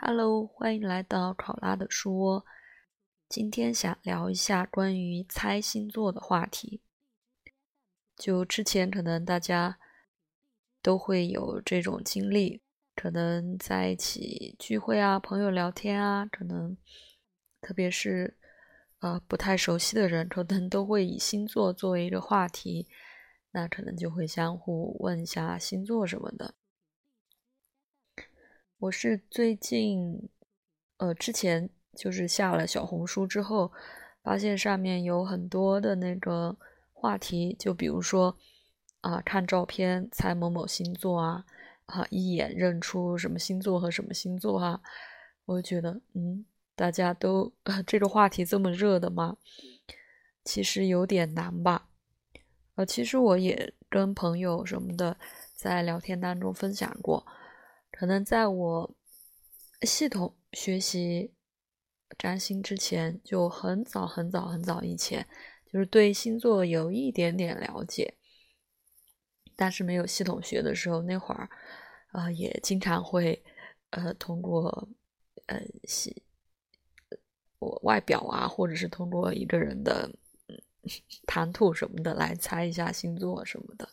Hello，欢迎来到考拉的书窝。今天想聊一下关于猜星座的话题。就之前可能大家都会有这种经历，可能在一起聚会啊、朋友聊天啊，可能特别是呃不太熟悉的人，可能都会以星座作为一个话题，那可能就会相互问一下星座什么的。我是最近，呃，之前就是下了小红书之后，发现上面有很多的那个话题，就比如说啊，看照片猜某某星座啊，啊，一眼认出什么星座和什么星座啊，我就觉得，嗯，大家都 这个话题这么热的吗？其实有点难吧。呃，其实我也跟朋友什么的在聊天当中分享过。可能在我系统学习占星之前，就很早很早很早以前，就是对星座有一点点了解，但是没有系统学的时候，那会儿，呃，也经常会，呃，通过，呃，系我外表啊，或者是通过一个人的 谈吐什么的来猜一下星座什么的。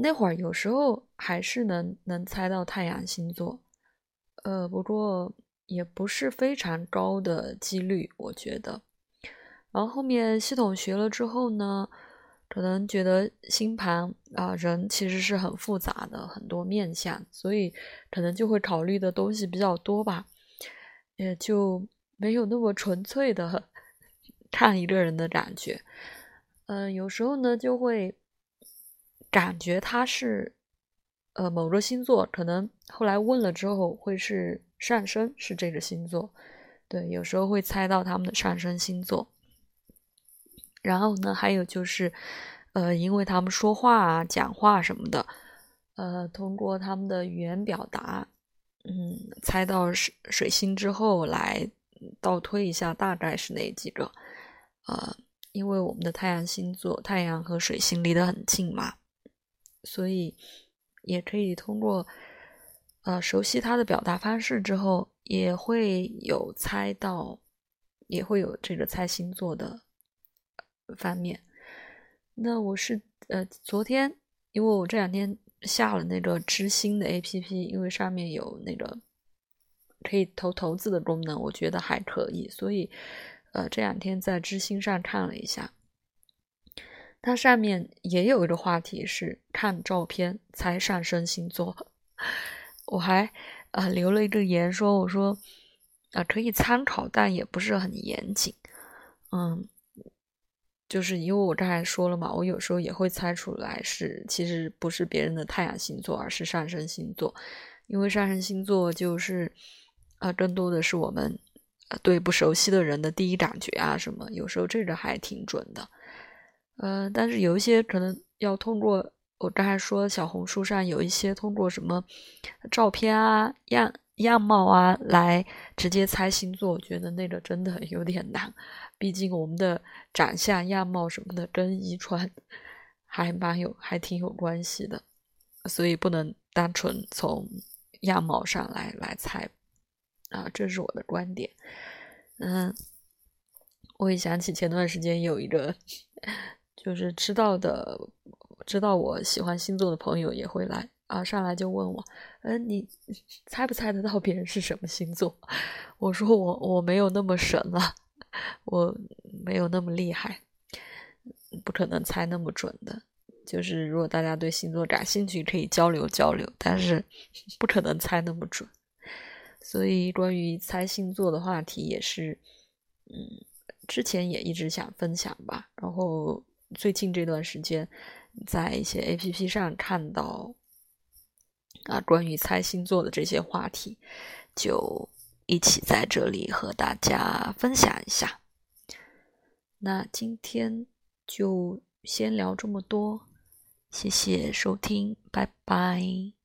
那会儿有时候还是能能猜到太阳星座，呃，不过也不是非常高的几率，我觉得。然后后面系统学了之后呢，可能觉得星盘啊，人其实是很复杂的，很多面相，所以可能就会考虑的东西比较多吧，也就没有那么纯粹的 看一个人的感觉。嗯，有时候呢就会。感觉他是，呃，某个星座，可能后来问了之后会是上升是这个星座，对，有时候会猜到他们的上升星座。然后呢，还有就是，呃，因为他们说话啊、讲话什么的，呃，通过他们的语言表达，嗯，猜到水水星之后来倒推一下，大概是哪几个？呃，因为我们的太阳星座，太阳和水星离得很近嘛。所以，也可以通过，呃，熟悉他的表达方式之后，也会有猜到，也会有这个猜星座的方面。那我是呃，昨天，因为我这两天下了那个知星的 APP，因为上面有那个可以投投资的功能，我觉得还可以，所以呃，这两天在知星上看了一下。它上面也有一个话题是看照片猜上升星座，我还啊留了一个言说我说啊可以参考，但也不是很严谨，嗯，就是因为我刚才说了嘛，我有时候也会猜出来是其实不是别人的太阳星座，而是上升星座，因为上升星座就是啊更多的是我们对不熟悉的人的第一感觉啊什么，有时候这个还挺准的。呃，但是有一些可能要通过我刚才说小红书上有一些通过什么照片啊、样样貌啊来直接猜星座，我觉得那个真的有点难。毕竟我们的长相、样貌什么的跟遗传还蛮有、还挺有关系的，所以不能单纯从样貌上来来猜啊，这是我的观点。嗯，我也想起前段时间有一个。就是知道的，知道我喜欢星座的朋友也会来啊，上来就问我，嗯，你猜不猜得到别人是什么星座？我说我我没有那么神了，我没有那么厉害，不可能猜那么准的。就是如果大家对星座感兴趣，可以交流交流，但是 不可能猜那么准。所以关于猜星座的话题也是，嗯，之前也一直想分享吧，然后。最近这段时间，在一些 A P P 上看到啊，关于猜星座的这些话题，就一起在这里和大家分享一下。那今天就先聊这么多，谢谢收听，拜拜。